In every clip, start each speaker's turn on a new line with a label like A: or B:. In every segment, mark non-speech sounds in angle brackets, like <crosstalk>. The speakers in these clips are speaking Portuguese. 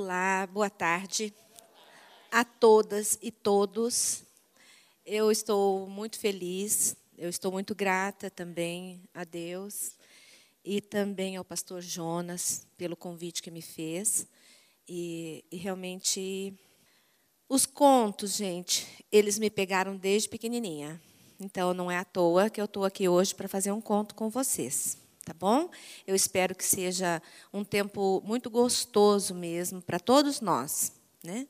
A: Olá, boa tarde a todas e todos. Eu estou muito feliz, eu estou muito grata também a Deus e também ao pastor Jonas pelo convite que me fez. E, e realmente, os contos, gente, eles me pegaram desde pequenininha. Então, não é à toa que eu estou aqui hoje para fazer um conto com vocês tá bom? Eu espero que seja um tempo muito gostoso mesmo para todos nós, né?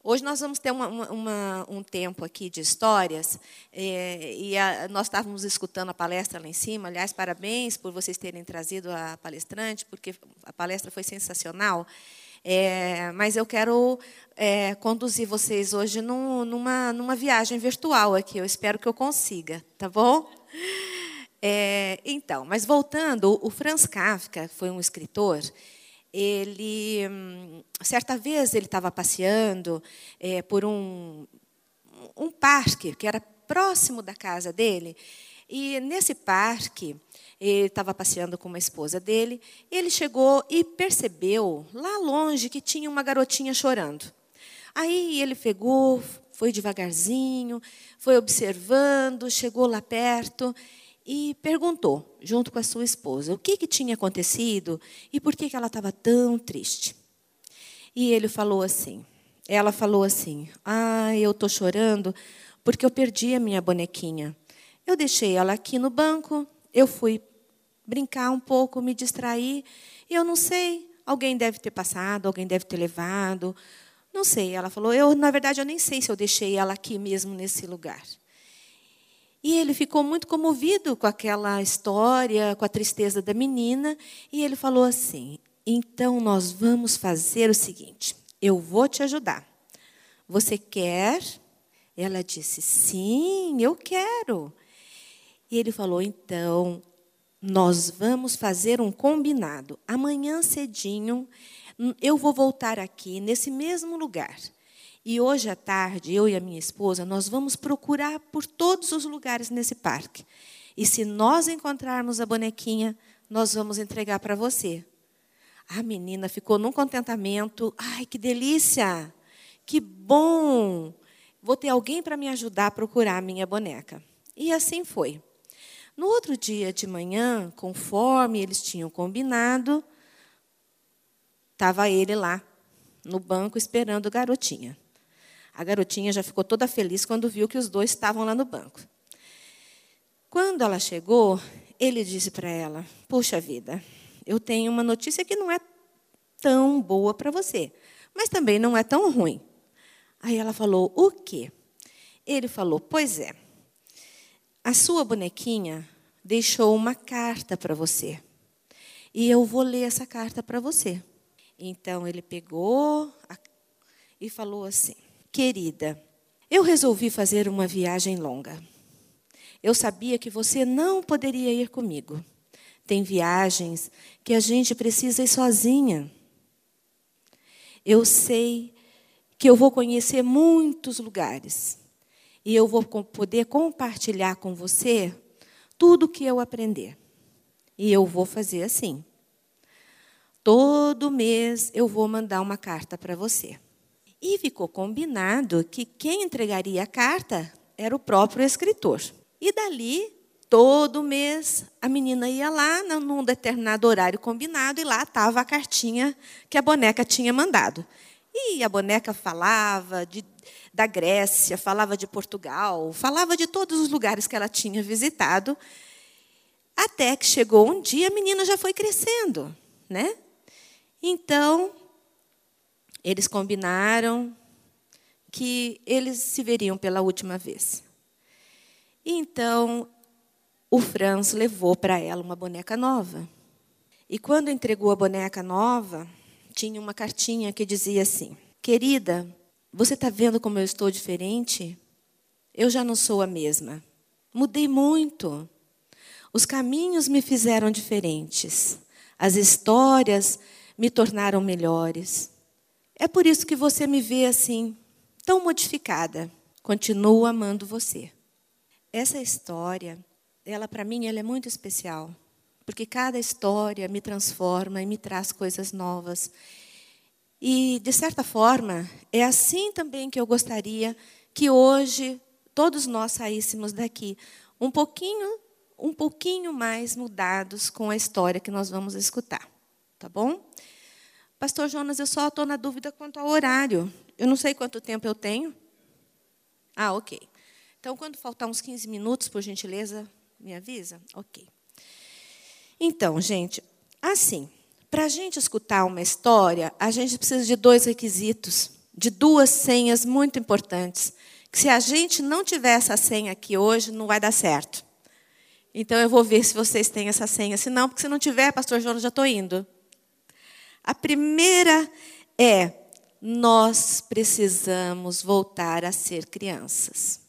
A: Hoje nós vamos ter uma, uma, um tempo aqui de histórias, é, e a, nós estávamos escutando a palestra lá em cima. Aliás, parabéns por vocês terem trazido a palestrante, porque a palestra foi sensacional. É, mas eu quero é, conduzir vocês hoje num, numa, numa viagem virtual aqui. Eu espero que eu consiga, tá bom? É, então, mas voltando, o Franz Kafka foi um escritor. Ele, hum, certa vez, ele estava passeando é, por um, um parque que era próximo da casa dele. E nesse parque, ele estava passeando com uma esposa dele. Ele chegou e percebeu lá longe que tinha uma garotinha chorando. Aí ele pegou, foi devagarzinho, foi observando, chegou lá perto e perguntou, junto com a sua esposa, o que, que tinha acontecido e por que, que ela estava tão triste. E ele falou assim, ela falou assim, ah, eu estou chorando porque eu perdi a minha bonequinha. Eu deixei ela aqui no banco, eu fui brincar um pouco, me distrair, e eu não sei, alguém deve ter passado, alguém deve ter levado, não sei. Ela falou, eu, na verdade, eu nem sei se eu deixei ela aqui mesmo nesse lugar. E ele ficou muito comovido com aquela história, com a tristeza da menina, e ele falou assim: então nós vamos fazer o seguinte: eu vou te ajudar. Você quer? Ela disse: sim, eu quero. E ele falou: então nós vamos fazer um combinado. Amanhã cedinho eu vou voltar aqui nesse mesmo lugar. E hoje à tarde, eu e a minha esposa, nós vamos procurar por todos os lugares nesse parque. E se nós encontrarmos a bonequinha, nós vamos entregar para você. A menina ficou num contentamento. Ai, que delícia! Que bom! Vou ter alguém para me ajudar a procurar a minha boneca. E assim foi. No outro dia de manhã, conforme eles tinham combinado, estava ele lá, no banco, esperando a garotinha. A garotinha já ficou toda feliz quando viu que os dois estavam lá no banco. Quando ela chegou, ele disse para ela: Puxa vida, eu tenho uma notícia que não é tão boa para você, mas também não é tão ruim. Aí ela falou: O quê? Ele falou: Pois é, a sua bonequinha deixou uma carta para você. E eu vou ler essa carta para você. Então ele pegou e falou assim: Querida, eu resolvi fazer uma viagem longa. Eu sabia que você não poderia ir comigo. Tem viagens que a gente precisa ir sozinha. Eu sei que eu vou conhecer muitos lugares e eu vou poder compartilhar com você tudo o que eu aprender. E eu vou fazer assim. Todo mês eu vou mandar uma carta para você. E ficou combinado que quem entregaria a carta era o próprio escritor. E dali, todo mês, a menina ia lá, num determinado horário combinado, e lá estava a cartinha que a boneca tinha mandado. E a boneca falava de, da Grécia, falava de Portugal, falava de todos os lugares que ela tinha visitado. Até que chegou um dia, a menina já foi crescendo, né? Então, eles combinaram que eles se veriam pela última vez. Então, o Franz levou para ela uma boneca nova. E quando entregou a boneca nova, tinha uma cartinha que dizia assim: Querida, você está vendo como eu estou diferente? Eu já não sou a mesma. Mudei muito. Os caminhos me fizeram diferentes. As histórias me tornaram melhores. É por isso que você me vê assim, tão modificada. Continuo amando você. Essa história, ela para mim, ela é muito especial, porque cada história me transforma e me traz coisas novas. E, de certa forma, é assim também que eu gostaria que hoje todos nós saíssemos daqui um pouquinho, um pouquinho mais mudados com a história que nós vamos escutar. Tá bom? Pastor Jonas, eu só estou na dúvida quanto ao horário. Eu não sei quanto tempo eu tenho. Ah, ok. Então, quando faltar uns 15 minutos, por gentileza, me avisa? Ok. Então, gente, assim, para a gente escutar uma história, a gente precisa de dois requisitos, de duas senhas muito importantes. Que se a gente não tiver essa senha aqui hoje, não vai dar certo. Então eu vou ver se vocês têm essa senha. Se não, porque se não tiver, pastor Jonas, já estou indo. A primeira é: nós precisamos voltar a ser crianças.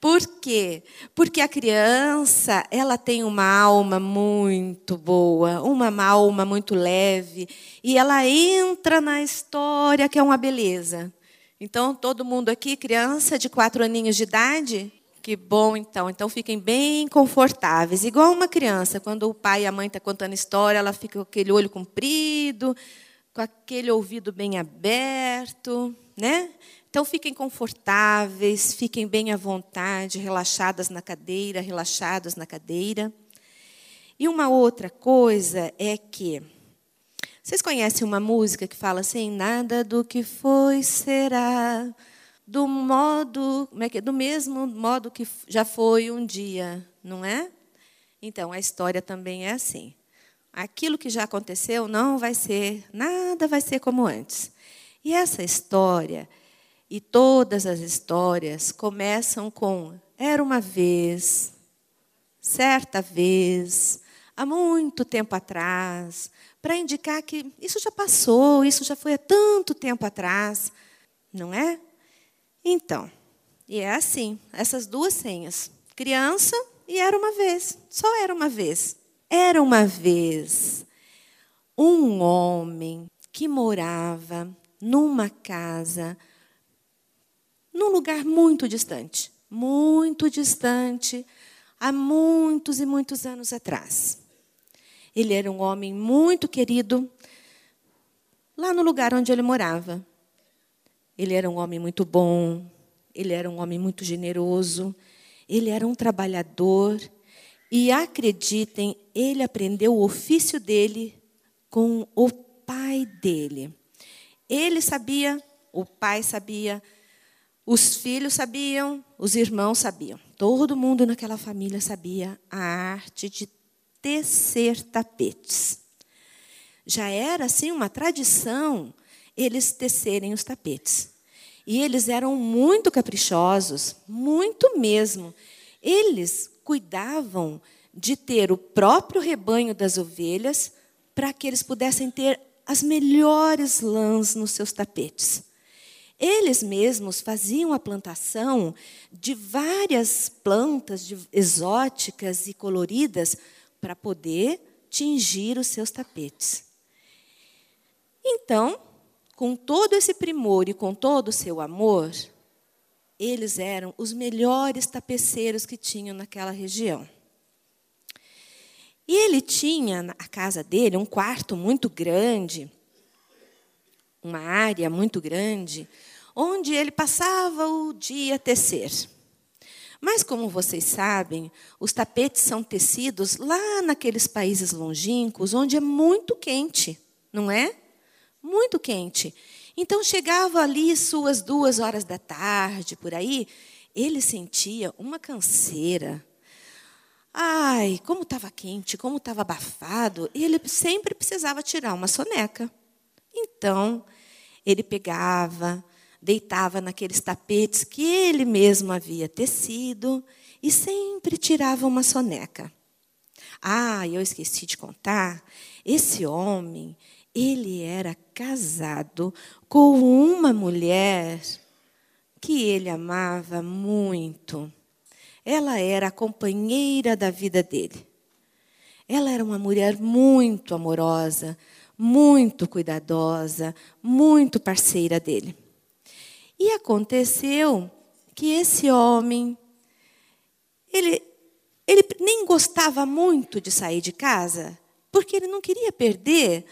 A: Por quê? Porque a criança, ela tem uma alma muito boa, uma alma muito leve, e ela entra na história que é uma beleza. Então, todo mundo aqui, criança de quatro aninhos de idade? Que bom, então. Então, fiquem bem confortáveis. Igual uma criança, quando o pai e a mãe estão tá contando história, ela fica com aquele olho comprido, com aquele ouvido bem aberto, né? Então, fiquem confortáveis, fiquem bem à vontade, relaxadas na cadeira, relaxados na cadeira. E uma outra coisa é que vocês conhecem uma música que fala assim: nada do que foi será do modo, como é que é? do mesmo modo que já foi um dia, não é? Então a história também é assim. Aquilo que já aconteceu não vai ser, nada vai ser como antes. E essa história e todas as histórias começam com era uma vez, certa vez, há muito tempo atrás, para indicar que isso já passou, isso já foi há tanto tempo atrás, não é? Então, e é assim, essas duas senhas, criança e era uma vez, só era uma vez. Era uma vez um homem que morava numa casa, num lugar muito distante, muito distante, há muitos e muitos anos atrás. Ele era um homem muito querido lá no lugar onde ele morava. Ele era um homem muito bom, ele era um homem muito generoso, ele era um trabalhador. E acreditem, ele aprendeu o ofício dele com o pai dele. Ele sabia, o pai sabia, os filhos sabiam, os irmãos sabiam. Todo mundo naquela família sabia a arte de tecer tapetes. Já era assim uma tradição eles tecerem os tapetes. E eles eram muito caprichosos, muito mesmo. Eles cuidavam de ter o próprio rebanho das ovelhas para que eles pudessem ter as melhores lãs nos seus tapetes. Eles mesmos faziam a plantação de várias plantas exóticas e coloridas para poder tingir os seus tapetes. Então, com todo esse primor e com todo o seu amor, eles eram os melhores tapeceiros que tinham naquela região. E ele tinha na casa dele um quarto muito grande, uma área muito grande, onde ele passava o dia a tecer. Mas, como vocês sabem, os tapetes são tecidos lá naqueles países longínquos, onde é muito quente, não é? Muito quente. Então, chegava ali suas duas horas da tarde, por aí, ele sentia uma canseira. Ai, como estava quente, como estava abafado, ele sempre precisava tirar uma soneca. Então, ele pegava, deitava naqueles tapetes que ele mesmo havia tecido e sempre tirava uma soneca. Ah, eu esqueci de contar, esse homem, ele era casado com uma mulher que ele amava muito. Ela era a companheira da vida dele. Ela era uma mulher muito amorosa, muito cuidadosa, muito parceira dele. E aconteceu que esse homem, ele, ele nem gostava muito de sair de casa, porque ele não queria perder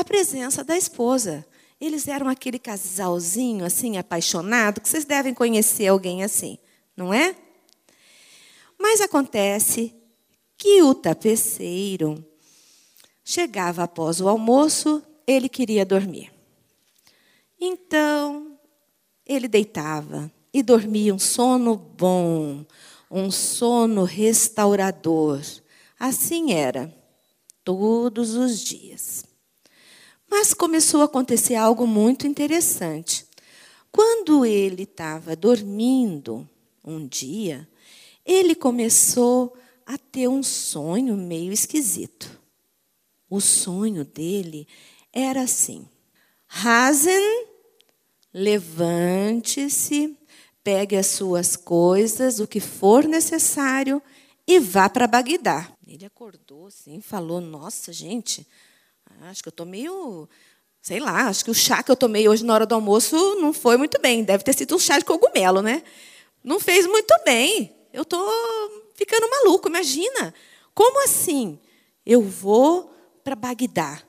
A: a presença da esposa. Eles eram aquele casalzinho assim apaixonado, que vocês devem conhecer alguém assim, não é? Mas acontece que o tapeceiro chegava após o almoço, ele queria dormir. Então, ele deitava e dormia um sono bom, um sono restaurador. Assim era, todos os dias. Mas começou a acontecer algo muito interessante. Quando ele estava dormindo um dia, ele começou a ter um sonho meio esquisito. O sonho dele era assim: Hazen, levante-se, pegue as suas coisas, o que for necessário, e vá para Bagdá. Ele acordou assim, falou: Nossa, gente, acho que eu estou meio. Sei lá, acho que o chá que eu tomei hoje na hora do almoço não foi muito bem. Deve ter sido um chá de cogumelo, né? Não fez muito bem. Eu estou ficando maluco, imagina. Como assim? Eu vou para Bagdá.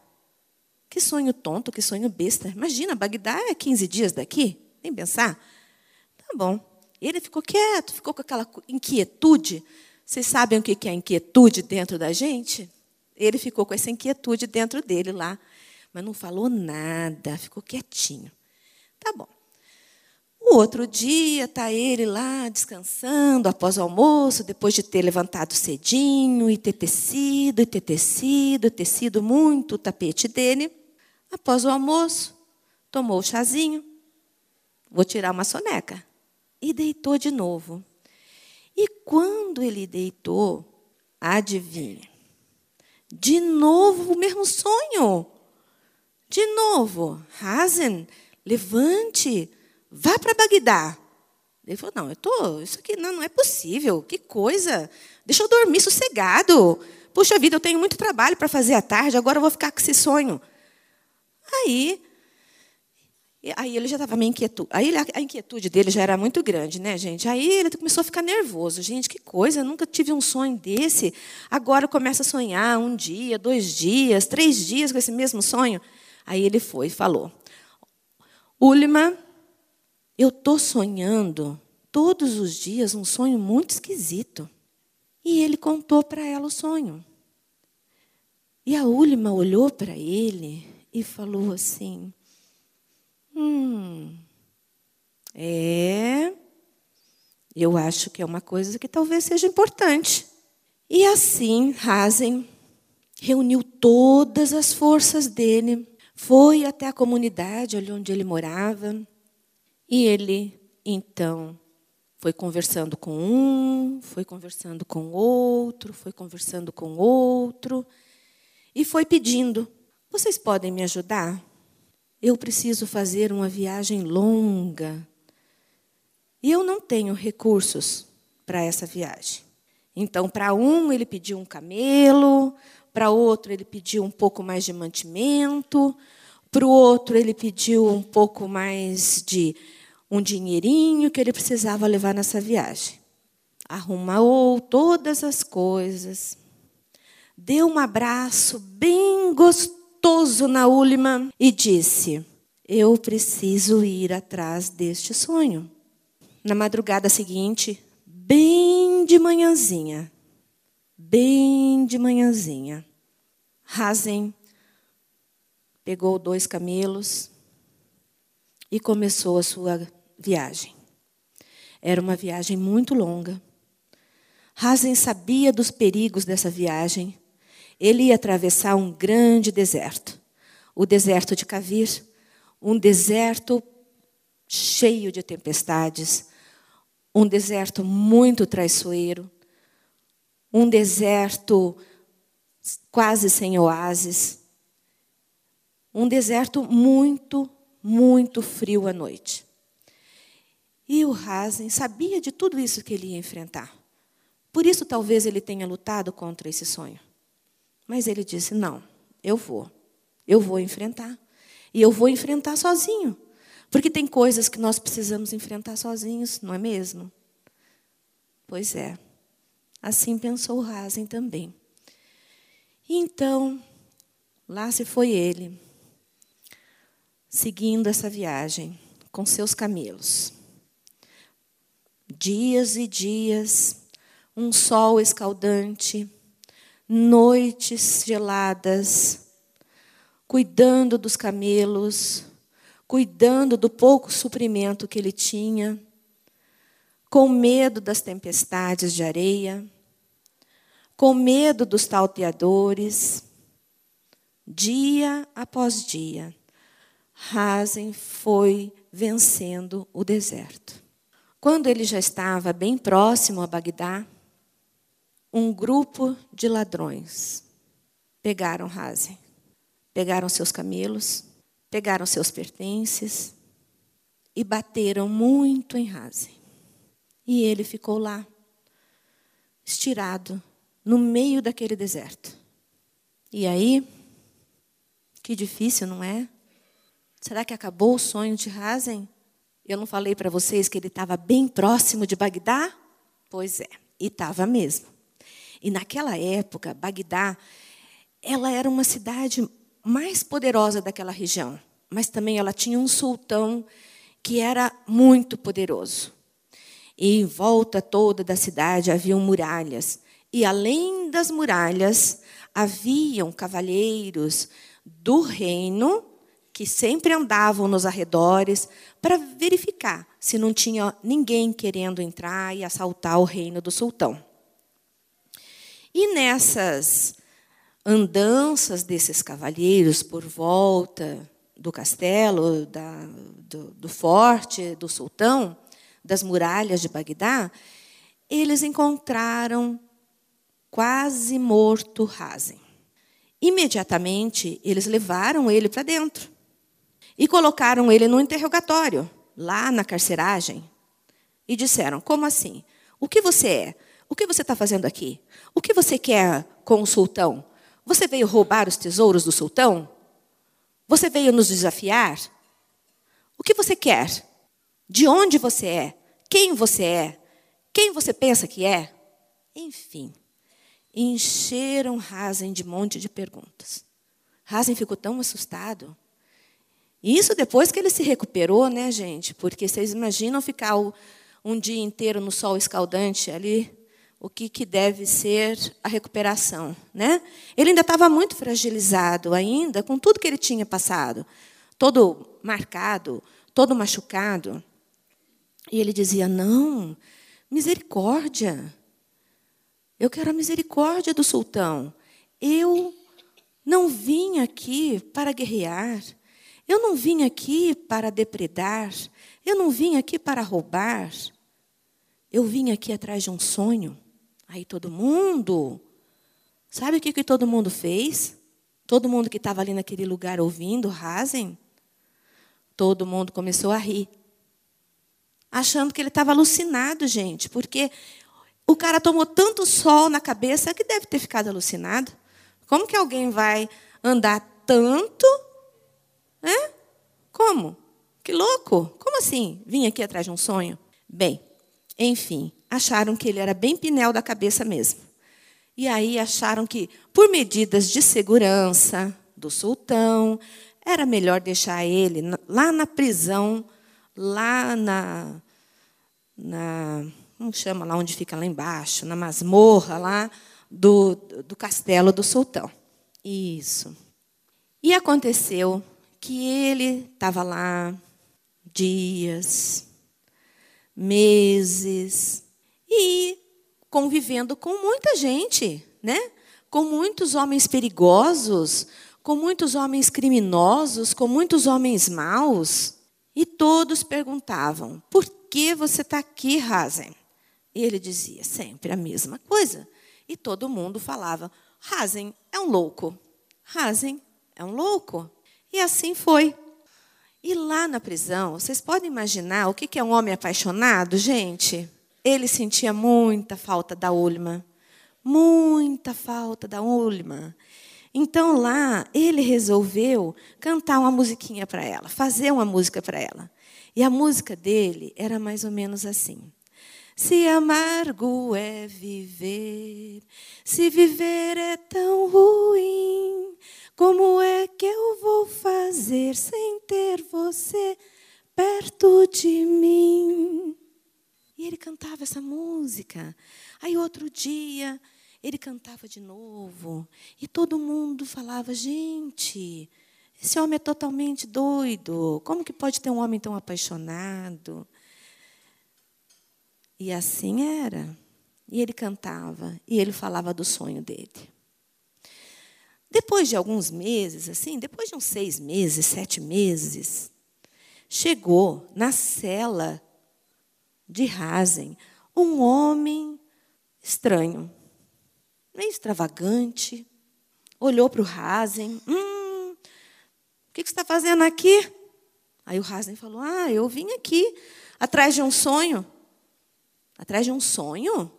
A: Que sonho tonto, que sonho besta. Imagina, Bagdá é 15 dias daqui? Nem pensar. Tá bom. Ele ficou quieto, ficou com aquela inquietude. Vocês sabem o que é inquietude dentro da gente? Ele ficou com essa inquietude dentro dele lá, mas não falou nada, ficou quietinho. Tá bom. O outro dia está ele lá descansando após o almoço, depois de ter levantado cedinho e ter tecido, e ter tecido, tecido muito o tapete dele. Após o almoço, tomou o chazinho, vou tirar uma soneca, e deitou de novo. E quando ele deitou, adivinha? De novo o mesmo sonho. De novo, Hazen, levante, vá para Bagdá. Ele falou: Não, eu tô, isso aqui não, não é possível, que coisa. Deixa eu dormir sossegado. Puxa vida, eu tenho muito trabalho para fazer à tarde, agora eu vou ficar com esse sonho. Aí, aí ele já estava meio inquieto. Aí a inquietude dele já era muito grande, né, gente? Aí ele começou a ficar nervoso. Gente, que coisa, nunca tive um sonho desse. Agora começa a sonhar um dia, dois dias, três dias com esse mesmo sonho. Aí ele foi e falou: Ulima, eu estou sonhando todos os dias um sonho muito esquisito. E ele contou para ela o sonho. E a Ulima olhou para ele e falou assim: Hum, é, eu acho que é uma coisa que talvez seja importante. E assim, Hazen reuniu todas as forças dele foi até a comunidade ali onde ele morava e ele, então, foi conversando com um, foi conversando com outro, foi conversando com outro e foi pedindo: Vocês podem me ajudar? Eu preciso fazer uma viagem longa e eu não tenho recursos para essa viagem. Então, para um, ele pediu um camelo, para outro, ele pediu um pouco mais de mantimento. Para o outro, ele pediu um pouco mais de um dinheirinho que ele precisava levar nessa viagem. Arrumou todas as coisas. Deu um abraço bem gostoso na Ulima e disse: Eu preciso ir atrás deste sonho. Na madrugada seguinte, bem de manhãzinha, bem de manhãzinha. Hazen pegou dois camelos e começou a sua viagem. Era uma viagem muito longa. Hazen sabia dos perigos dessa viagem. Ele ia atravessar um grande deserto, o deserto de Kavir, um deserto cheio de tempestades, um deserto muito traiçoeiro, um deserto quase sem oásis, um deserto muito, muito frio à noite. E o Hazen sabia de tudo isso que ele ia enfrentar. Por isso, talvez ele tenha lutado contra esse sonho. Mas ele disse: Não, eu vou. Eu vou enfrentar. E eu vou enfrentar sozinho. Porque tem coisas que nós precisamos enfrentar sozinhos, não é mesmo? Pois é. Assim pensou o Hazen também. Então, lá se foi ele. seguindo essa viagem com seus camelos. Dias e dias, um sol escaldante, noites geladas, cuidando dos camelos, cuidando do pouco suprimento que ele tinha, com medo das tempestades de areia, com medo dos talteadores, dia após dia, Hazen foi vencendo o deserto. Quando ele já estava bem próximo a Bagdá, um grupo de ladrões pegaram Hazen, pegaram seus camelos, pegaram seus pertences e bateram muito em Hazen. E ele ficou lá, estirado, no meio daquele deserto. E aí, que difícil, não é? Será que acabou o sonho de Hazen? Eu não falei para vocês que ele estava bem próximo de Bagdá? Pois é, e estava mesmo. E naquela época, Bagdá, ela era uma cidade mais poderosa daquela região, mas também ela tinha um sultão que era muito poderoso. E em volta toda da cidade haviam muralhas, e além das muralhas haviam cavalheiros do reino que sempre andavam nos arredores para verificar se não tinha ninguém querendo entrar e assaltar o reino do sultão. E nessas andanças desses cavalheiros por volta do castelo, da, do, do forte do sultão, das muralhas de Bagdá, eles encontraram quase morto Hazen. Imediatamente, eles levaram ele para dentro e colocaram ele no interrogatório, lá na carceragem, e disseram: Como assim? O que você é? O que você está fazendo aqui? O que você quer com o sultão? Você veio roubar os tesouros do sultão? Você veio nos desafiar? O que você quer? De onde você é? Quem você é? Quem você pensa que é? Enfim, encheram Hazen de monte de perguntas. Hazen ficou tão assustado. Isso depois que ele se recuperou, né, gente? Porque vocês imaginam ficar um dia inteiro no sol escaldante ali o que, que deve ser a recuperação. Né? Ele ainda estava muito fragilizado, ainda, com tudo que ele tinha passado, todo marcado, todo machucado. E ele dizia: Não, misericórdia. Eu quero a misericórdia do sultão. Eu não vim aqui para guerrear. Eu não vim aqui para depredar. Eu não vim aqui para roubar. Eu vim aqui atrás de um sonho. Aí todo mundo, sabe o que, que todo mundo fez? Todo mundo que estava ali naquele lugar ouvindo, rasem, todo mundo começou a rir. Achando que ele estava alucinado, gente, porque o cara tomou tanto sol na cabeça que deve ter ficado alucinado. Como que alguém vai andar tanto? É? Como? Que louco! Como assim? Vim aqui atrás de um sonho? Bem, enfim, acharam que ele era bem pinel da cabeça mesmo. E aí acharam que, por medidas de segurança do sultão, era melhor deixar ele lá na prisão, lá na. na como chama lá onde fica lá embaixo, na masmorra lá do, do castelo do sultão. Isso. E aconteceu que ele estava lá dias, meses, e convivendo com muita gente, né? com muitos homens perigosos, com muitos homens criminosos, com muitos homens maus. E todos perguntavam: por que você está aqui, Hazen? E ele dizia sempre a mesma coisa. E todo mundo falava: Hazen é um louco. Hazen é um louco. E assim foi. E lá na prisão, vocês podem imaginar o que é um homem apaixonado, gente? Ele sentia muita falta da Ulma. Muita falta da Ulma. Então lá ele resolveu cantar uma musiquinha para ela, fazer uma música para ela. E a música dele era mais ou menos assim: se amargo é viver, se viver é tão ruim, como é que eu vou fazer sem ter você perto de mim? E ele cantava essa música. Aí outro dia ele cantava de novo e todo mundo falava: gente, esse homem é totalmente doido. Como que pode ter um homem tão apaixonado? E assim era. E ele cantava, e ele falava do sonho dele. Depois de alguns meses, assim, depois de uns seis meses, sete meses, chegou na cela de Rasen um homem estranho, meio extravagante, olhou para o Rasen, hum, o que, você está fazendo aqui? Aí o Rasen falou, ah, eu vim aqui atrás de um sonho. Atrás de um sonho?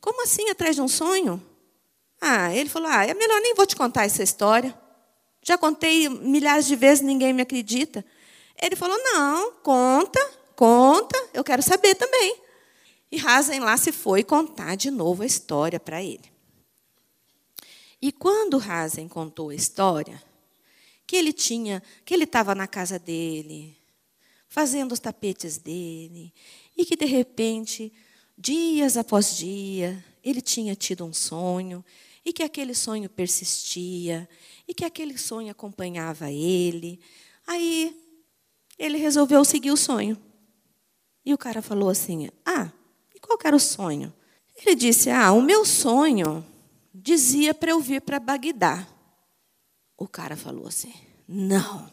A: Como assim atrás de um sonho? Ah, ele falou: Ah, é melhor nem vou te contar essa história. Já contei milhares de vezes, ninguém me acredita. Ele falou: Não, conta, conta, eu quero saber também. E Hazen lá se foi contar de novo a história para ele. E quando Hazen contou a história, que ele tinha, que ele estava na casa dele, fazendo os tapetes dele, e que de repente Dias após dia, ele tinha tido um sonho, e que aquele sonho persistia, e que aquele sonho acompanhava ele. Aí ele resolveu seguir o sonho. E o cara falou assim: Ah, e qual era o sonho? Ele disse: Ah, o meu sonho dizia para eu vir para Bagdá. O cara falou assim: Não,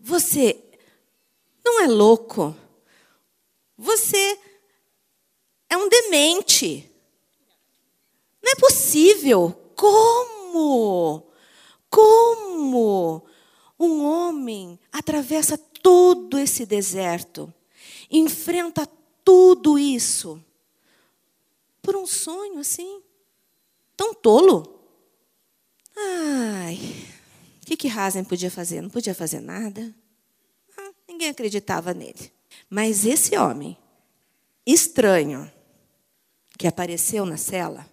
A: você não é louco. Você é um demente. Não é possível. Como? Como um homem atravessa todo esse deserto, enfrenta tudo isso por um sonho assim, tão tolo? Ai, o que, que Hazen podia fazer? Não podia fazer nada. Ah, ninguém acreditava nele. Mas esse homem, estranho, que apareceu na cela,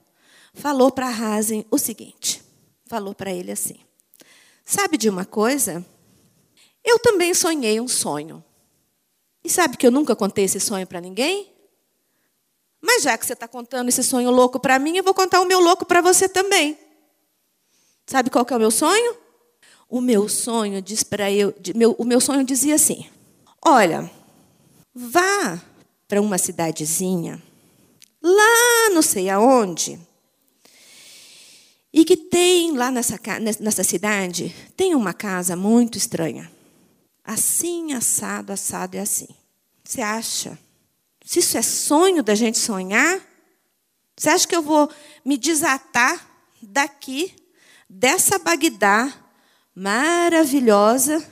A: falou para Hazen o seguinte: falou para ele assim: Sabe de uma coisa? Eu também sonhei um sonho. E sabe que eu nunca contei esse sonho para ninguém? Mas já que você está contando esse sonho louco para mim, eu vou contar o meu louco para você também. Sabe qual que é o meu sonho? O meu sonho diz para eu, meu, o meu sonho dizia assim: Olha, vá para uma cidadezinha lá não sei aonde. E que tem lá nessa, nessa cidade, tem uma casa muito estranha. Assim, assado, assado e assim. Você acha? Se isso é sonho da gente sonhar, você acha que eu vou me desatar daqui, dessa Bagdá maravilhosa,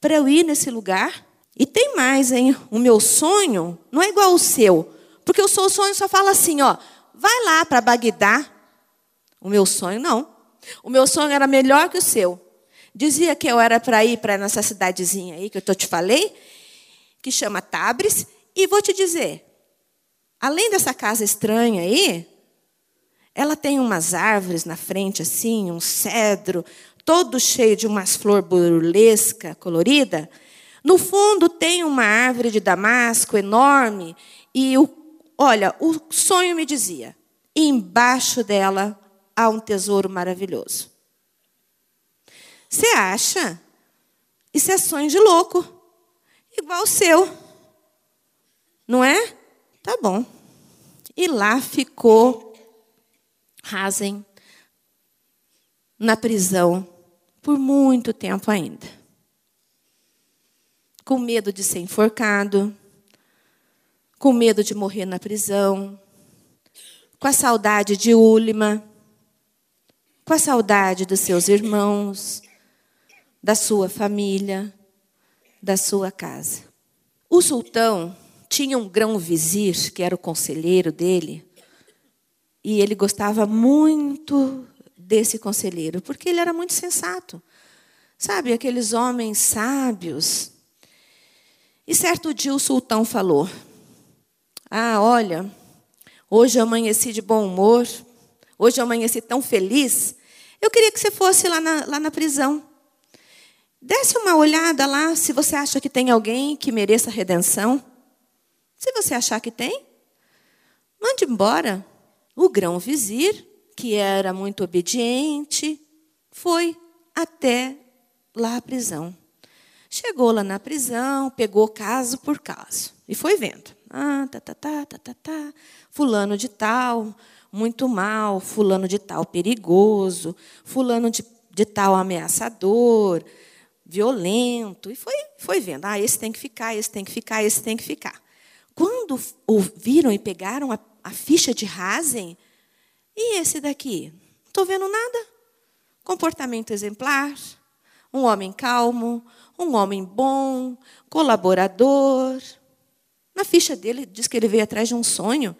A: para eu ir nesse lugar? E tem mais, hein? O meu sonho não é igual ao seu. Porque o seu sonho só fala assim, ó, vai lá para Bagdá. O meu sonho não. O meu sonho era melhor que o seu. Dizia que eu era para ir para nossa cidadezinha aí que eu te falei, que chama Tabres, e vou te dizer, além dessa casa estranha aí, ela tem umas árvores na frente assim, um cedro, todo cheio de umas flor burlesca, colorida. No fundo tem uma árvore de damasco enorme e o Olha, o sonho me dizia: embaixo dela há um tesouro maravilhoso. Você acha? Isso é sonho de louco, igual o seu. Não é? Tá bom. E lá ficou Hazen na prisão por muito tempo ainda. Com medo de ser enforcado, com medo de morrer na prisão, com a saudade de Ulima, com a saudade dos seus irmãos, da sua família, da sua casa. O sultão tinha um grão-vizir, que era o conselheiro dele, e ele gostava muito desse conselheiro, porque ele era muito sensato. Sabe, aqueles homens sábios. E certo dia o sultão falou: Ah, olha, hoje eu amanheci de bom humor, hoje eu amanheci tão feliz. Eu queria que você fosse lá na, lá na prisão. Desce uma olhada lá se você acha que tem alguém que mereça redenção. Se você achar que tem, mande embora. O grão-vizir, que era muito obediente, foi até lá à prisão. Chegou lá na prisão, pegou caso por caso e foi vendo. Ah, tá, tá, tá, tá, tá, tá. Fulano de tal, muito mal. Fulano de tal, perigoso. Fulano de, de tal, ameaçador, violento. E foi, foi vendo. Ah, esse tem que ficar, esse tem que ficar, esse tem que ficar. Quando ouviram e pegaram a, a ficha de Hazen, e esse daqui? Não estou vendo nada. Comportamento exemplar, um homem calmo, um homem bom, colaborador. Na ficha dele diz que ele veio atrás de um sonho.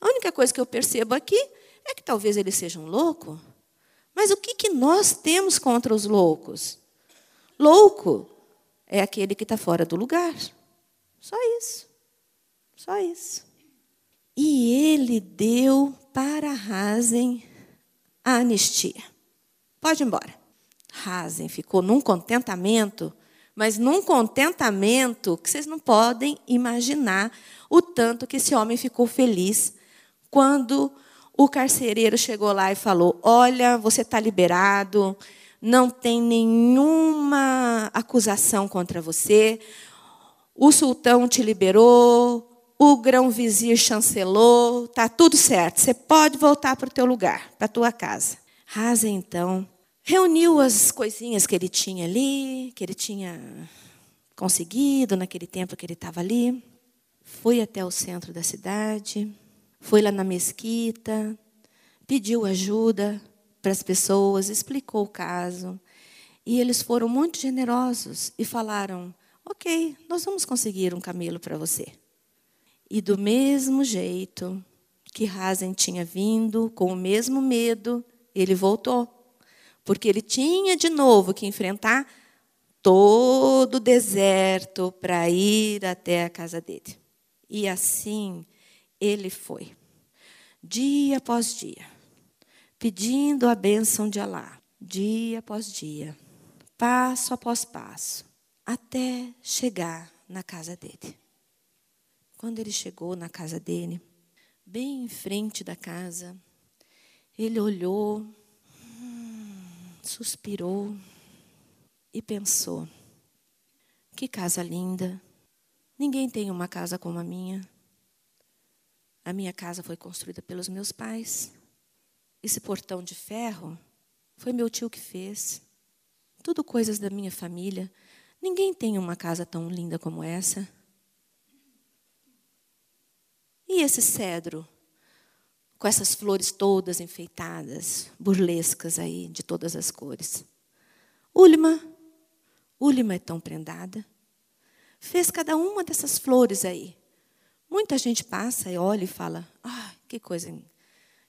A: A única coisa que eu percebo aqui é que talvez ele seja um louco. Mas o que, que nós temos contra os loucos? Louco é aquele que está fora do lugar. Só isso. Só isso. E ele deu para Hazen a anistia. Pode ir embora. Hazen ficou num contentamento, mas num contentamento que vocês não podem imaginar o tanto que esse homem ficou feliz quando o carcereiro chegou lá e falou: Olha, você está liberado, não tem nenhuma acusação contra você, o sultão te liberou, o grão-vizir chancelou, está tudo certo, você pode voltar para o teu lugar, para a tua casa. Rasa, então, reuniu as coisinhas que ele tinha ali, que ele tinha conseguido naquele tempo que ele estava ali, foi até o centro da cidade, foi lá na mesquita, pediu ajuda para as pessoas, explicou o caso. E eles foram muito generosos e falaram: Ok, nós vamos conseguir um camelo para você. E do mesmo jeito que Hazen tinha vindo, com o mesmo medo, ele voltou. Porque ele tinha de novo que enfrentar todo o deserto para ir até a casa dele. E assim ele foi, dia após dia, pedindo a bênção de Alá, dia após dia, passo após passo, até chegar na casa dele. Quando ele chegou na casa dele, bem em frente da casa, ele olhou, suspirou e pensou: que casa linda! Ninguém tem uma casa como a minha. A minha casa foi construída pelos meus pais. Esse portão de ferro foi meu tio que fez. Tudo coisas da minha família. Ninguém tem uma casa tão linda como essa. E esse cedro, com essas flores todas enfeitadas, burlescas aí, de todas as cores. Ulma, Ulma é tão prendada. Fez cada uma dessas flores aí. Muita gente passa e olha e fala: ah, que coisa,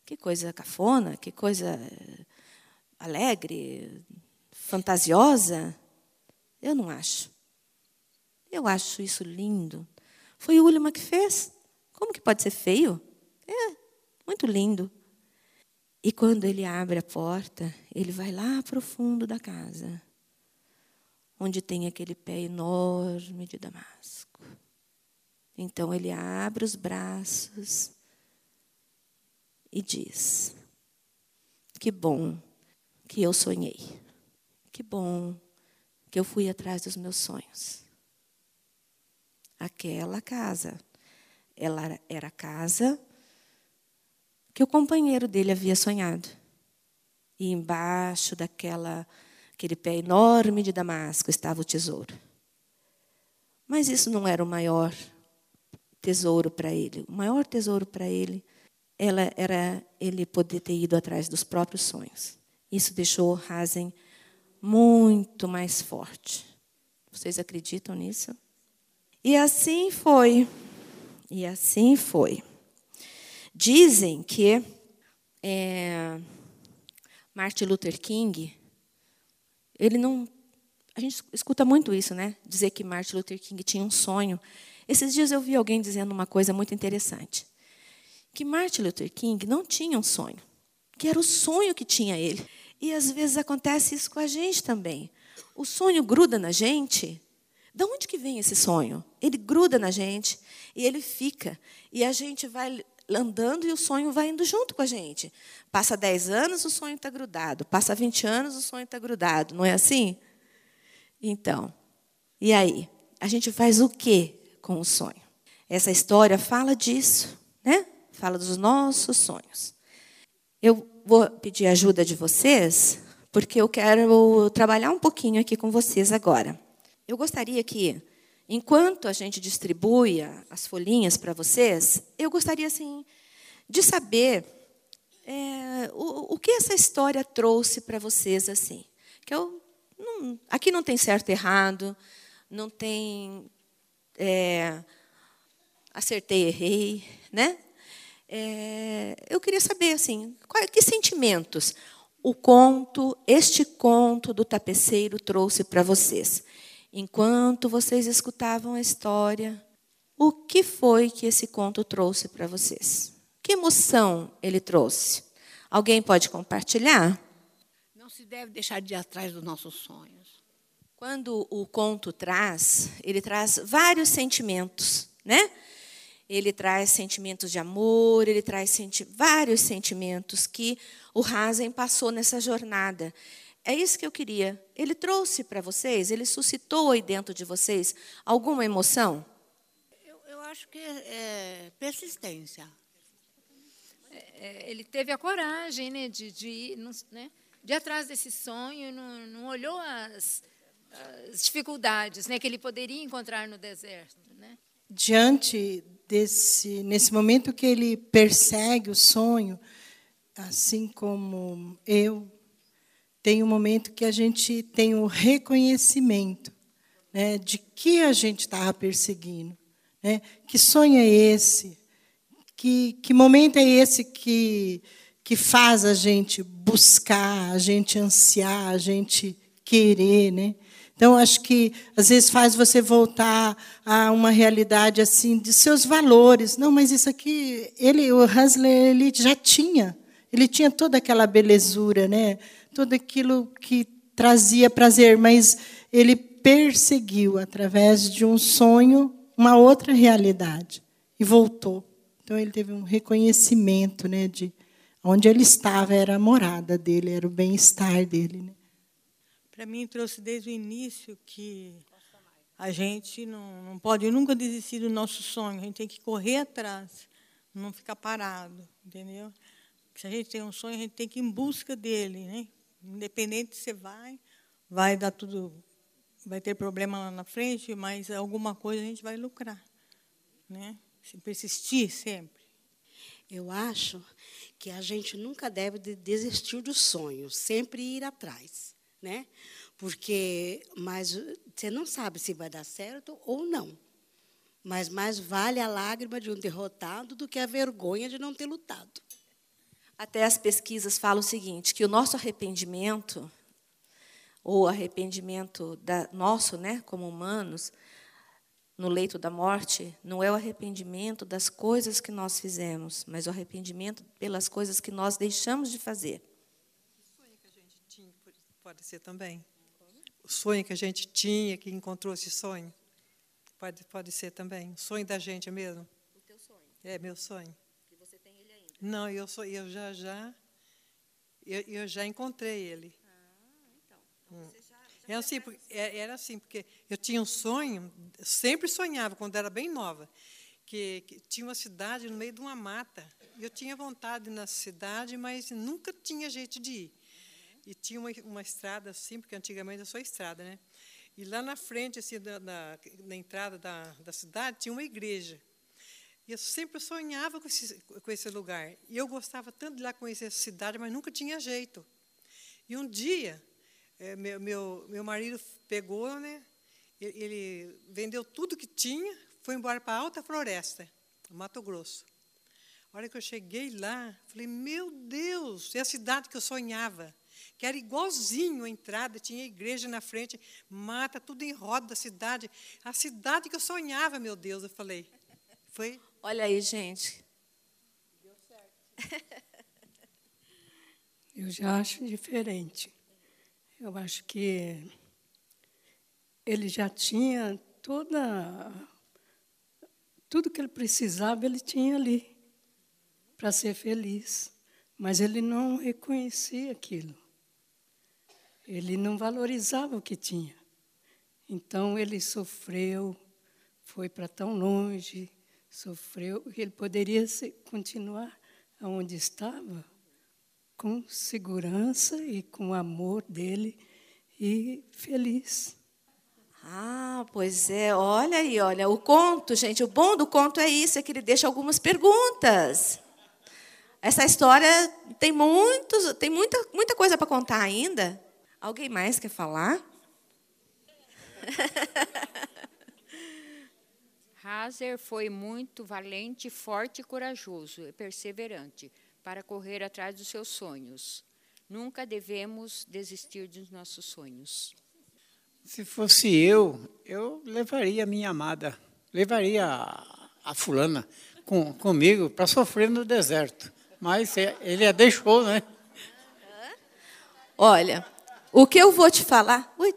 A: que coisa cafona, que coisa alegre, fantasiosa. Eu não acho. Eu acho isso lindo. Foi Ulma que fez. Como que pode ser feio? É, muito lindo. E quando ele abre a porta, ele vai lá para o fundo da casa, onde tem aquele pé enorme de damasco. Então ele abre os braços e diz: Que bom que eu sonhei. Que bom que eu fui atrás dos meus sonhos. Aquela casa ela era a casa que o companheiro dele havia sonhado. E embaixo daquela aquele pé enorme de damasco estava o tesouro. Mas isso não era o maior tesouro para ele. O maior tesouro para ele ela, era ele poder ter ido atrás dos próprios sonhos. Isso deixou Hazen muito mais forte. Vocês acreditam nisso? E assim foi. E assim foi. Dizem que é, Martin Luther King, ele não. A gente escuta muito isso, né? Dizer que Martin Luther King tinha um sonho. Esses dias eu vi alguém dizendo uma coisa muito interessante: que Martin Luther King não tinha um sonho, que era o sonho que tinha ele. E às vezes acontece isso com a gente também. O sonho gruda na gente. De onde que vem esse sonho? Ele gruda na gente e ele fica. E a gente vai andando e o sonho vai indo junto com a gente. Passa 10 anos, o sonho está grudado. Passa 20 anos, o sonho está grudado. Não é assim? Então, e aí? A gente faz o que com o sonho? Essa história fala disso, né? Fala dos nossos sonhos. Eu vou pedir ajuda de vocês, porque eu quero trabalhar um pouquinho aqui com vocês agora. Eu gostaria que Enquanto a gente distribui as folhinhas para vocês, eu gostaria assim de saber é, o, o, que essa história trouxe para vocês assim. Que eu, não, aqui não tem certo e errado, não tem é, acertei errei, né? É, eu queria saber assim, qual, que sentimentos o conto, este conto do tapeceiro trouxe para vocês. Enquanto vocês escutavam a história, o que foi que esse conto trouxe para vocês? Que emoção ele trouxe? Alguém pode compartilhar?
B: Não se deve deixar de ir atrás dos nossos sonhos.
A: Quando o conto traz, ele traz vários sentimentos, né? Ele traz sentimentos de amor, ele traz senti vários sentimentos que o Hazen passou nessa jornada. É isso que eu queria. Ele trouxe para vocês, ele suscitou aí dentro de vocês alguma emoção?
B: Eu, eu acho que é, é persistência.
C: É, é, ele teve a coragem né, de, de, ir, né, de ir atrás desse sonho, não, não olhou as, as, dificuldades né, que ele poderia encontrar no deserto. Né?
D: Diante desse, nesse momento que ele persegue o sonho, assim como eu tem um momento que a gente tem o reconhecimento né, de que a gente estava perseguindo. Né? Que sonho é esse? Que, que momento é esse que, que faz a gente buscar, a gente ansiar, a gente querer, né? Então acho que às vezes faz você voltar a uma realidade assim de seus valores. Não, mas isso aqui ele, o Hansler, ele já tinha. Ele tinha toda aquela belezura, né? tudo aquilo que trazia prazer, mas ele perseguiu através de um sonho uma outra realidade e voltou. Então ele teve um reconhecimento, né, de onde ele estava era a morada dele, era o bem-estar dele. Né?
E: Para mim trouxe desde o início que a gente não, não pode nunca desistir do nosso sonho, a gente tem que correr atrás, não ficar parado, entendeu? Se a gente tem um sonho, a gente tem que ir em busca dele, né? Independente se vai, vai dar tudo, vai ter problema lá na frente, mas alguma coisa a gente vai lucrar, né? Se persistir sempre.
B: Eu acho que a gente nunca deve desistir do sonho, sempre ir atrás, né? Porque mas você não sabe se vai dar certo ou não. Mas mais vale a lágrima de um derrotado do que a vergonha de não ter lutado.
A: Até as pesquisas falam o seguinte, que o nosso arrependimento, ou arrependimento da, nosso, né, como humanos, no leito da morte, não é o arrependimento das coisas que nós fizemos, mas o arrependimento pelas coisas que nós deixamos de fazer.
F: O sonho que a gente tinha pode ser também. O sonho que a gente tinha, que encontrou esse sonho, pode, pode ser também. O sonho da gente mesmo.
A: O teu sonho.
F: É, meu sonho.
A: Não,
F: eu sou, eu já já eu, eu já encontrei ele.
A: Ah, então, então hum. você já,
F: já é assim, porque, é, era assim, porque eu tinha um sonho, sempre sonhava quando era bem nova, que, que tinha uma cidade no meio de uma mata. E eu tinha vontade de ir na cidade, mas nunca tinha jeito de ir. E tinha uma, uma estrada assim, porque antigamente eu sou estrada, né? E lá na frente, assim, na, na entrada da, da cidade, tinha uma igreja. E eu sempre sonhava com esse, com esse lugar. E eu gostava tanto de lá conhecer essa cidade, mas nunca tinha jeito. E um dia, é, meu, meu, meu marido pegou, né? Ele vendeu tudo que tinha, foi embora para a Alta Floresta, Mato Grosso. A hora que eu cheguei lá, falei, meu Deus, é a cidade que eu sonhava. Que era igualzinho a entrada, tinha igreja na frente, mata, tudo em roda da cidade. A cidade que eu sonhava, meu Deus, eu falei. Foi.
A: Olha aí, gente.
G: Deu certo. eu já acho diferente. Eu acho que ele já tinha toda tudo que ele precisava, ele tinha ali para ser feliz. Mas ele não reconhecia aquilo. Ele não valorizava o que tinha. Então ele sofreu, foi para tão longe, sofreu, ele poderia continuar onde estava, com segurança e com amor dele e feliz.
A: Ah, pois é, olha aí, olha, o conto, gente, o bom do conto é isso, é que ele deixa algumas perguntas. Essa história tem muitos, tem muita, muita coisa para contar ainda. Alguém mais quer falar? <laughs>
H: Hazer foi muito valente, forte e corajoso e perseverante para correr atrás dos seus sonhos. Nunca devemos desistir dos nossos sonhos.
I: Se fosse eu, eu levaria a minha amada, levaria a, a fulana com, comigo para sofrer no deserto. Mas é, ele a deixou, né?
A: Olha, o que eu vou te falar. Ui.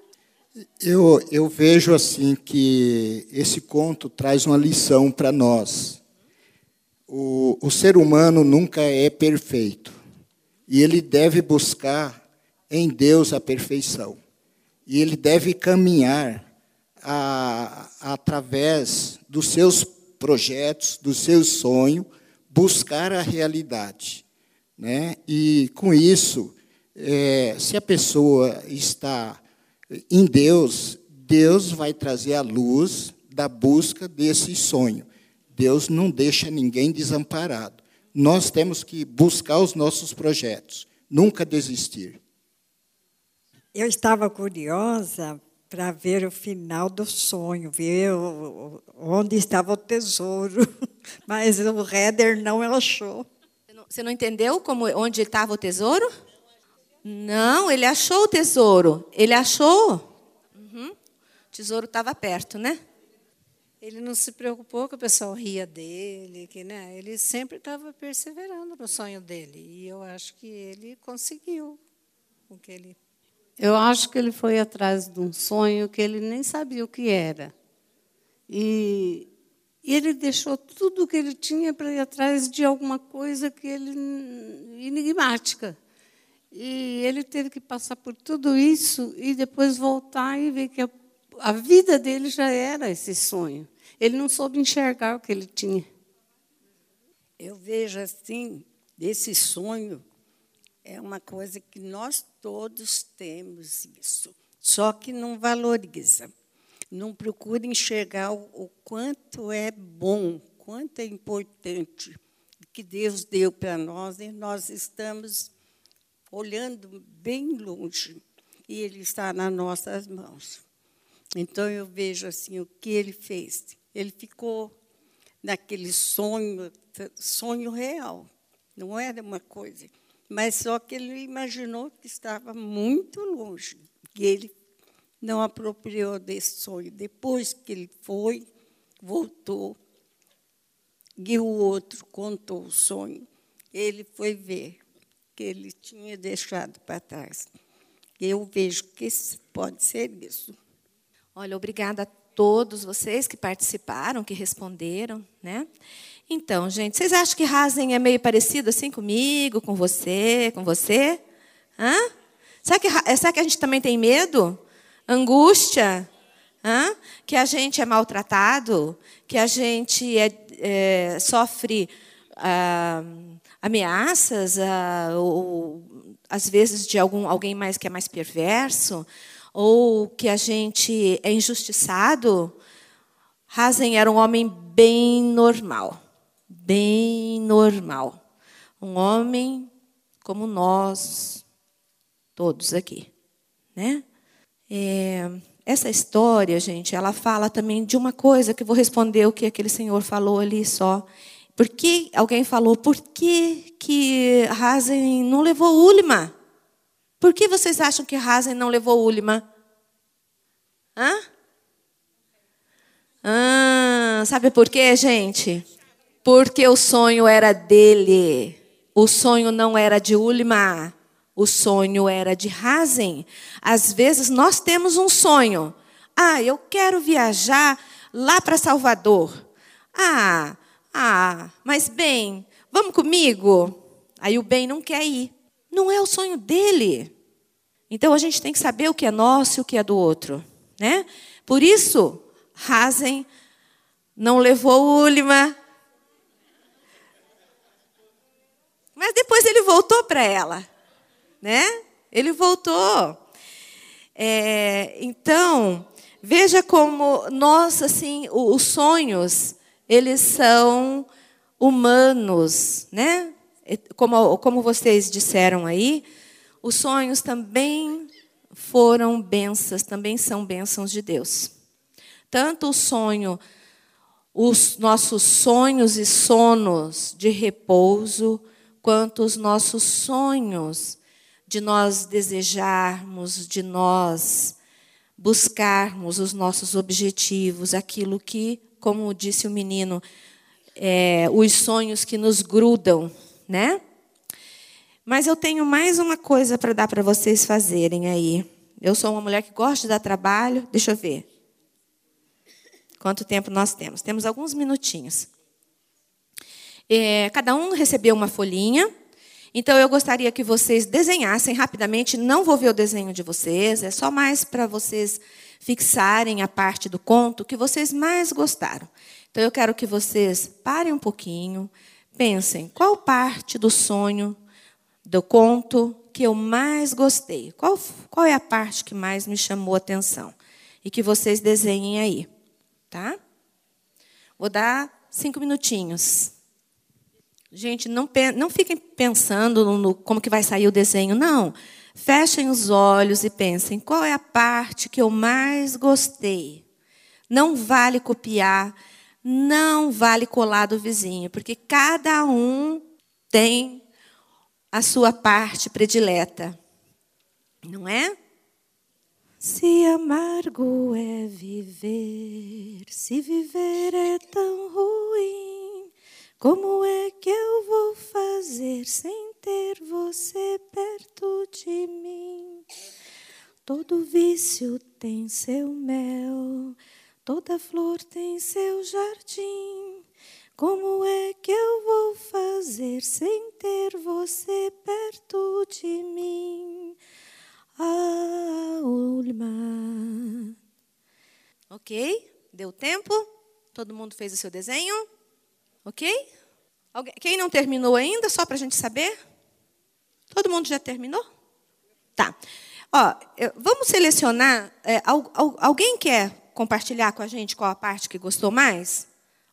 J: Eu, eu vejo assim que esse conto traz uma lição para nós. O, o ser humano nunca é perfeito. E ele deve buscar em Deus a perfeição. E ele deve caminhar a, através dos seus projetos, dos seus sonhos, buscar a realidade. Né? E, com isso, é, se a pessoa está em Deus, Deus vai trazer a luz da busca desse sonho. Deus não deixa ninguém desamparado. Nós temos que buscar os nossos projetos, nunca desistir.
K: Eu estava curiosa para ver o final do sonho, ver onde estava o tesouro, <laughs> mas o Heather não achou.
A: Você não entendeu como onde estava o tesouro? Não, ele achou o tesouro. Ele achou. Uhum. O tesouro estava perto, né?
B: Ele não se preocupou que o pessoal ria dele, que né? Ele sempre estava perseverando no sonho dele e eu acho que ele conseguiu o que ele
L: eu acho que ele foi atrás de um sonho que ele nem sabia o que era. E, e ele deixou tudo o que ele tinha para ir atrás de alguma coisa que ele enigmática. E ele teve que passar por tudo isso e depois voltar e ver que a, a vida dele já era esse sonho. Ele não soube enxergar o que ele tinha.
K: Eu vejo assim, esse sonho é uma coisa que nós todos temos isso, só que não valoriza. Não procura enxergar o quanto é bom, quanto é importante que Deus deu para nós e nós estamos olhando bem longe e Ele está nas nossas mãos. Então eu vejo assim o que Ele fez. Ele ficou naquele sonho, sonho real. Não era uma coisa mas só que ele imaginou que estava muito longe, que ele não apropriou desse sonho. Depois que ele foi, voltou, e o outro contou o sonho, ele foi ver que ele tinha deixado para trás. Eu vejo que pode ser isso.
A: Olha, obrigada a todos vocês que participaram, que responderam, né? Então, gente, vocês acham que Hazen é meio parecido assim comigo, com você, com você? Hã? Será que, será que a gente também tem medo? Angústia? Hã? Que a gente é maltratado? Que a gente é, é, sofre ah, ameaças? Ah, ou, às vezes de algum, alguém mais que é mais perverso? Ou que a gente é injustiçado? Hazen era um homem bem normal bem normal. Um homem como nós, todos aqui. Né? É, essa história, gente, ela fala também de uma coisa que vou responder o que aquele senhor falou ali só. Por que alguém falou, por que, que Hazen não levou Ulma? Por que vocês acham que Hazen não levou Ulima? Hã? Ah, sabe por quê, gente? Porque o sonho era dele. O sonho não era de Ulima. O sonho era de Hazen. Às vezes nós temos um sonho. Ah, eu quero viajar lá para Salvador. Ah, ah, mas bem, vamos comigo? Aí o bem não quer ir. Não é o sonho dele. Então a gente tem que saber o que é nosso e o que é do outro, né? Por isso, Hazen não levou Ulima. Mas depois ele voltou para ela, né? Ele voltou. É, então, veja como nós, assim, os sonhos, eles são humanos, né? Como, como vocês disseram aí, os sonhos também foram bênçãos, também são bênçãos de Deus. Tanto o sonho, os nossos sonhos e sonos de repouso, quanto os nossos sonhos de nós desejarmos, de nós buscarmos os nossos objetivos, aquilo que, como disse o menino, é, os sonhos que nos grudam, né? Mas eu tenho mais uma coisa para dar para vocês fazerem aí. Eu sou uma mulher que gosta de dar trabalho. Deixa eu ver. Quanto tempo nós temos? Temos alguns minutinhos. É, cada um recebeu uma folhinha. Então, eu gostaria que vocês desenhassem rapidamente. Não vou ver o desenho de vocês, é só mais para vocês fixarem a parte do conto que vocês mais gostaram. Então, eu quero que vocês parem um pouquinho, pensem qual parte do sonho, do conto que eu mais gostei. Qual, qual é a parte que mais me chamou a atenção? E que vocês desenhem aí, tá? Vou dar cinco minutinhos. Gente, não, não fiquem pensando no, no, como que vai sair o desenho, não. Fechem os olhos e pensem qual é a parte que eu mais gostei. Não vale copiar, não vale colar do vizinho, porque cada um tem a sua parte predileta. Não é? Se amargo é viver, se viver é tão ruim. Como é que eu vou fazer sem ter você perto de mim? Todo vício tem seu mel, toda flor tem seu jardim. Como é que eu vou fazer sem ter você perto de mim? Ulma. Ok? Deu tempo? Todo mundo fez o seu desenho? Ok? Quem não terminou ainda, só para a gente saber? Todo mundo já terminou? Tá. Ó, vamos selecionar. É, alguém quer compartilhar com a gente qual a parte que gostou mais?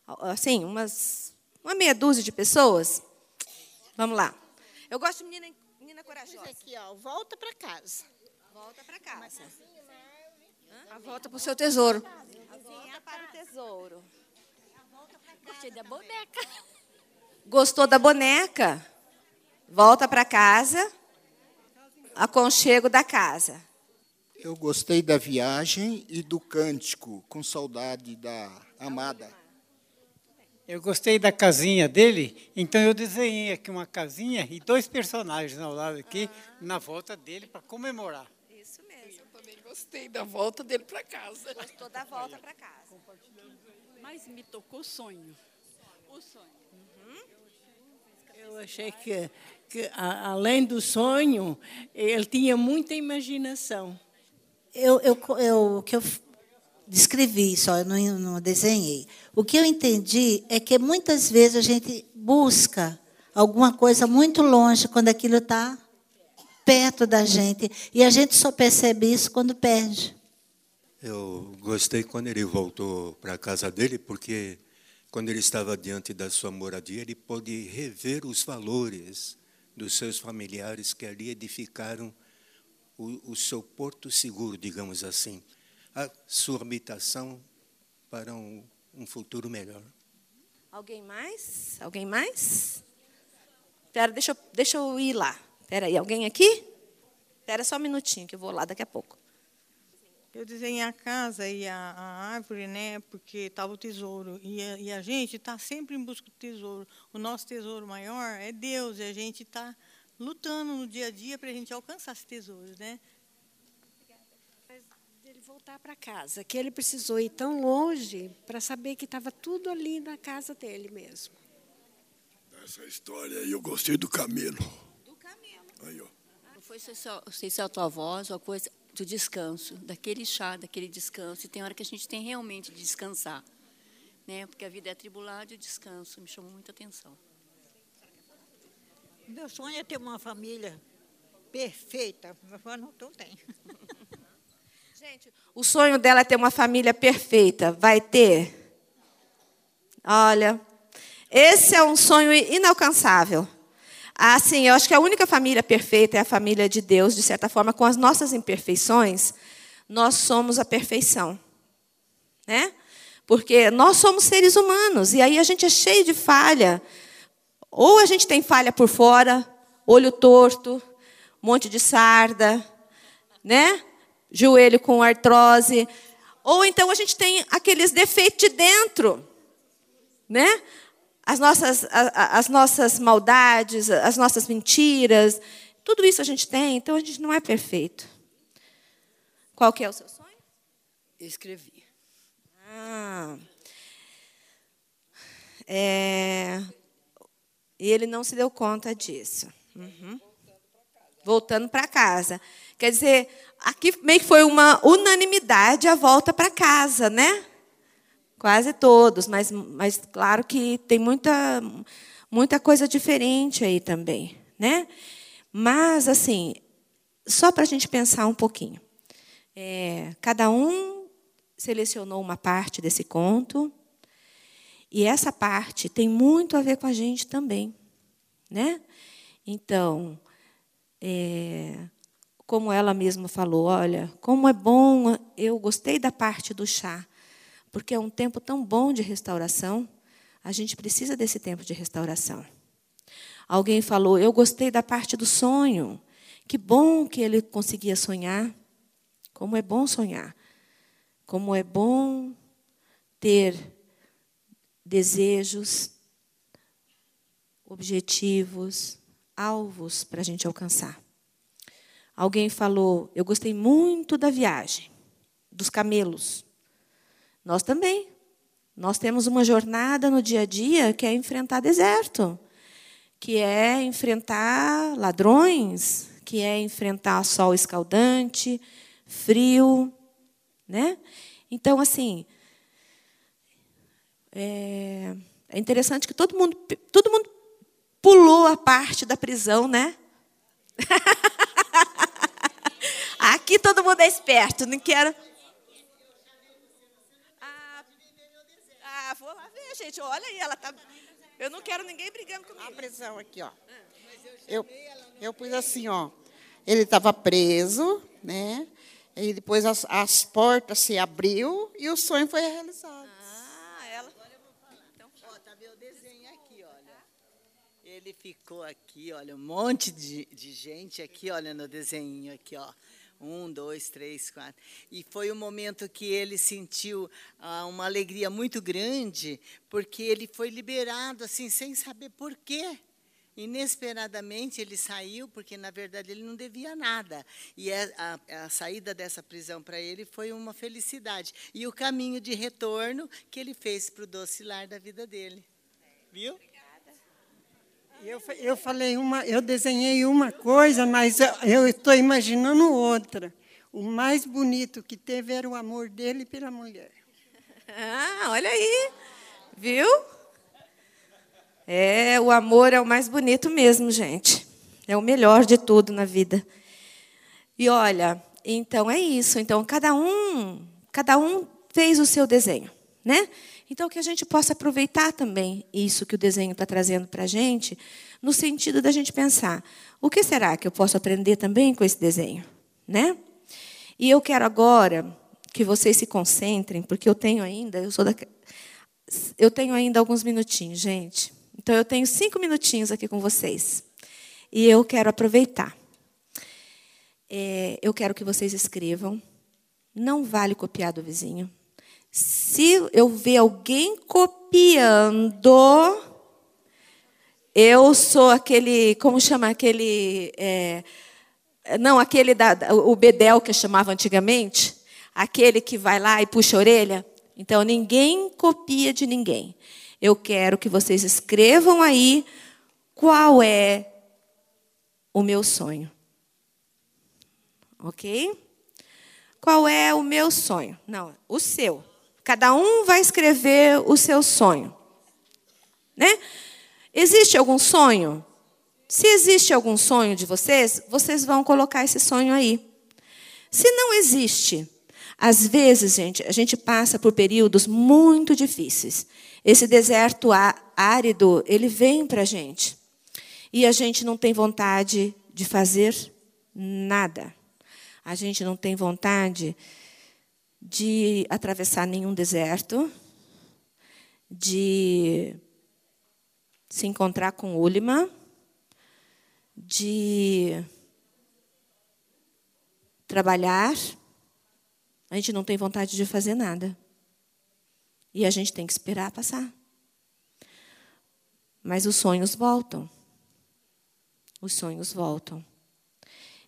A: Assim, umas, uma meia dúzia de pessoas? Vamos lá. Eu gosto de menina, menina corajosa.
M: aqui, ó, volta para casa.
A: Volta para casa.
C: A volta para o seu tesouro.
A: Volta para o tesouro.
M: Gostei da boneca.
A: Gostou da boneca? Volta para casa. Aconchego da casa.
J: Eu gostei da viagem e do cântico, com saudade da amada.
I: Eu gostei da casinha dele, então eu desenhei aqui uma casinha e dois personagens ao lado aqui, ah. na volta dele, para comemorar.
A: Isso mesmo.
M: Eu também gostei da volta dele para casa.
A: Gostou da volta para casa.
N: Mas me tocou sonho. O sonho.
K: Uhum. Eu achei que, que a, além do sonho, ele tinha muita imaginação.
O: Eu, eu, eu, o que eu descrevi só, eu não, não desenhei. O que eu entendi é que muitas vezes a gente busca alguma coisa muito longe quando aquilo está perto da gente. E a gente só percebe isso quando perde.
P: Eu gostei quando ele voltou para a casa dele, porque quando ele estava diante da sua moradia, ele pôde rever os valores dos seus familiares que ali edificaram o, o seu porto seguro, digamos assim, a sua habitação para um, um futuro melhor.
A: Alguém mais? Alguém mais? Espera, deixa, eu, deixa eu ir lá. Espera aí, alguém aqui? Espera só um minutinho, que eu vou lá daqui a pouco.
E: Eu desenhei a casa e a, a árvore, né, porque estava o tesouro. E a, e a gente está sempre em busca do tesouro. O nosso tesouro maior é Deus, e a gente está lutando no dia a dia para a gente alcançar esse tesouro. Né?
Q: Ele voltar para casa, que ele precisou ir tão longe para saber que estava tudo ali na casa dele mesmo.
R: Essa história aí, eu gostei do camelo.
S: Do camelo.
R: Aí, ó.
S: Não foi se só, sei se é a tua voz ou a coisa do descanso, daquele chá, daquele descanso. E tem hora que a gente tem realmente de descansar. Né? Porque a vida é atribulada e o descanso me chamou muita atenção.
T: Meu sonho é ter uma família perfeita, mas não, não tem. <laughs>
A: Gente, o sonho dela é ter uma família perfeita. Vai ter? Olha, esse é um sonho inalcançável. Assim, eu acho que a única família perfeita é a família de Deus, de certa forma, com as nossas imperfeições, nós somos a perfeição. Né? Porque nós somos seres humanos e aí a gente é cheio de falha. Ou a gente tem falha por fora, olho torto, monte de sarda, né? Joelho com artrose, ou então a gente tem aqueles defeitos de dentro, né? As nossas, as nossas maldades, as nossas mentiras, tudo isso a gente tem, então a gente não é perfeito. Qual que é o seu sonho?
S: Eu escrevi.
A: Ah. É, e ele não se deu conta disso. Uhum. Voltando para casa. Quer dizer, aqui meio que foi uma unanimidade a volta para casa, né? Quase todos, mas, mas claro que tem muita, muita coisa diferente aí também, né? Mas, assim, só para a gente pensar um pouquinho. É, cada um selecionou uma parte desse conto, e essa parte tem muito a ver com a gente também, né? Então, é, como ela mesma falou, olha, como é bom, eu gostei da parte do chá, porque é um tempo tão bom de restauração. A gente precisa desse tempo de restauração. Alguém falou, eu gostei da parte do sonho. Que bom que ele conseguia sonhar. Como é bom sonhar. Como é bom ter desejos, objetivos, alvos para a gente alcançar. Alguém falou, eu gostei muito da viagem, dos camelos. Nós também. Nós temos uma jornada no dia a dia que é enfrentar deserto, que é enfrentar ladrões, que é enfrentar sol escaldante, frio, né? Então, assim, é, é interessante que todo mundo, todo mundo pulou a parte da prisão, né? <laughs> Aqui todo mundo é esperto, não quero. Ah, ah, vou ver, gente. Olha aí, ela tá. Eu não quero ninguém brigando comigo.
U: A prisão aqui, ó. Eu, eu pus assim, ó. Ele estava preso, né? E depois as, as portas se abriu e o sonho foi realizado.
A: Ah, ela.
U: Então,
V: ó, tá vendo o desenho aqui, olha. Ele ficou aqui, olha, um monte de, de gente aqui, olha no desenho aqui, ó. Um, dois, três, quatro. E foi o momento que ele sentiu ah, uma alegria muito grande, porque ele foi liberado, assim, sem saber por quê. Inesperadamente ele saiu, porque na verdade ele não devia nada. E a, a, a saída dessa prisão para ele foi uma felicidade. E o caminho de retorno que ele fez para o doce lar da vida dele. Viu?
G: Eu, eu falei uma, eu desenhei uma coisa, mas eu estou imaginando outra. O mais bonito que teve era o amor dele pela mulher.
A: Ah, olha aí, viu? É, o amor é o mais bonito mesmo, gente. É o melhor de tudo na vida. E olha, então é isso. Então cada um, cada um fez o seu desenho, né? Então que a gente possa aproveitar também isso que o desenho está trazendo para a gente, no sentido da gente pensar: o que será que eu posso aprender também com esse desenho, né? E eu quero agora que vocês se concentrem, porque eu tenho ainda, eu sou da, eu tenho ainda alguns minutinhos, gente. Então, eu tenho cinco minutinhos aqui com vocês. E eu quero aproveitar. é, eu quero que vocês escrevam. Não vale copiar do vizinho. Se eu ver alguém copiando, eu sou aquele, como chama aquele, é, não aquele da, o bedel que chamava antigamente, aquele que vai lá e puxa a orelha. Então ninguém copia de ninguém. Eu quero que vocês escrevam aí qual é o meu sonho. Ok? Qual é o meu sonho? Não, o seu. Cada um vai escrever o seu sonho. Né? Existe algum sonho? Se existe algum sonho de vocês, vocês vão colocar esse sonho aí. Se não existe, às vezes, gente, a gente passa por períodos muito difíceis. Esse deserto árido, ele vem para a gente. E a gente não tem vontade de fazer nada. A gente não tem vontade de atravessar nenhum deserto, de se encontrar com Ulima, de trabalhar. A gente não tem vontade de fazer nada. E a gente tem que esperar passar. Mas os sonhos voltam. Os sonhos voltam.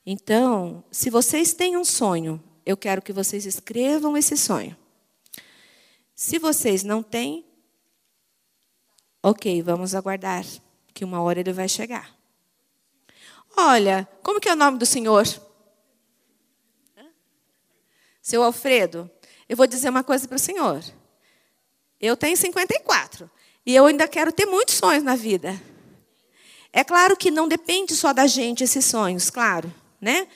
A: Então, se vocês têm um sonho, eu quero que vocês escrevam esse sonho. Se vocês não têm, ok, vamos aguardar, que uma hora ele vai chegar. Olha, como que é o nome do senhor? Seu Alfredo, eu vou dizer uma coisa para o senhor. Eu tenho 54 e eu ainda quero ter muitos sonhos na vida. É claro que não depende só da gente esses sonhos, claro, né?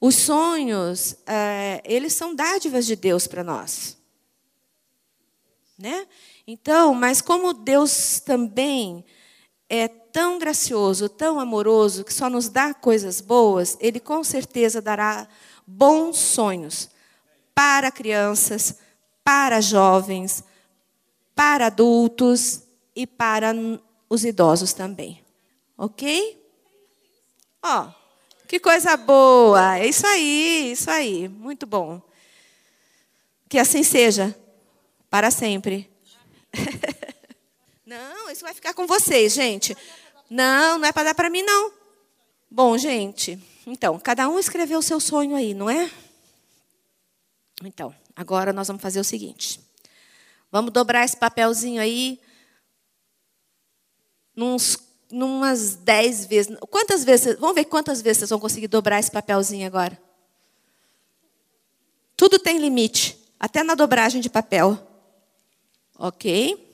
A: Os sonhos, é, eles são dádivas de Deus para nós, né? Então, mas como Deus também é tão gracioso, tão amoroso, que só nos dá coisas boas, Ele com certeza dará bons sonhos para crianças, para jovens, para adultos e para os idosos também. Ok? Ó, que coisa boa. É isso aí, isso aí. Muito bom. Que assim seja, para sempre. <laughs> não, isso vai ficar com vocês, gente. Não, não é para dar para mim, não. Bom, gente, então, cada um escreveu o seu sonho aí, não é? Então, agora nós vamos fazer o seguinte. Vamos dobrar esse papelzinho aí nos, numas dez vezes. Quantas vezes? Vamos ver quantas vezes vocês vão conseguir dobrar esse papelzinho agora. Tudo tem limite, até na dobragem de papel. Ok?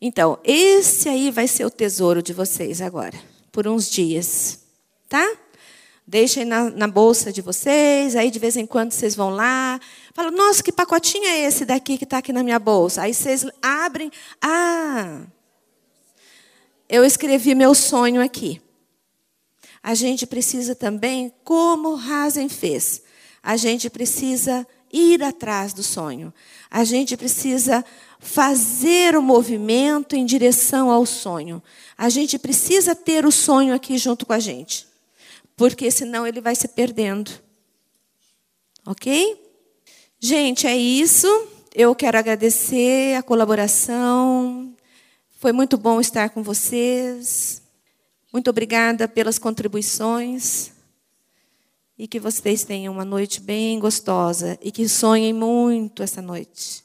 A: Então, esse aí vai ser o tesouro de vocês agora, por uns dias. Tá? Deixem na, na, bolsa de vocês, aí de vez em quando vocês vão lá, falam, nossa, que pacotinho é esse daqui que está aqui na minha bolsa? Aí vocês abrem, ah, eu escrevi meu sonho aqui. A gente precisa também, como Hazen fez, a gente precisa ir atrás do sonho. A gente precisa fazer o movimento em direção ao sonho. A gente precisa ter o sonho aqui junto com a gente porque senão ele vai se perdendo. Ok? Gente, é isso. Eu quero agradecer a colaboração. Foi muito bom estar com vocês. Muito obrigada pelas contribuições. E que vocês tenham uma noite bem gostosa e que sonhem muito essa noite.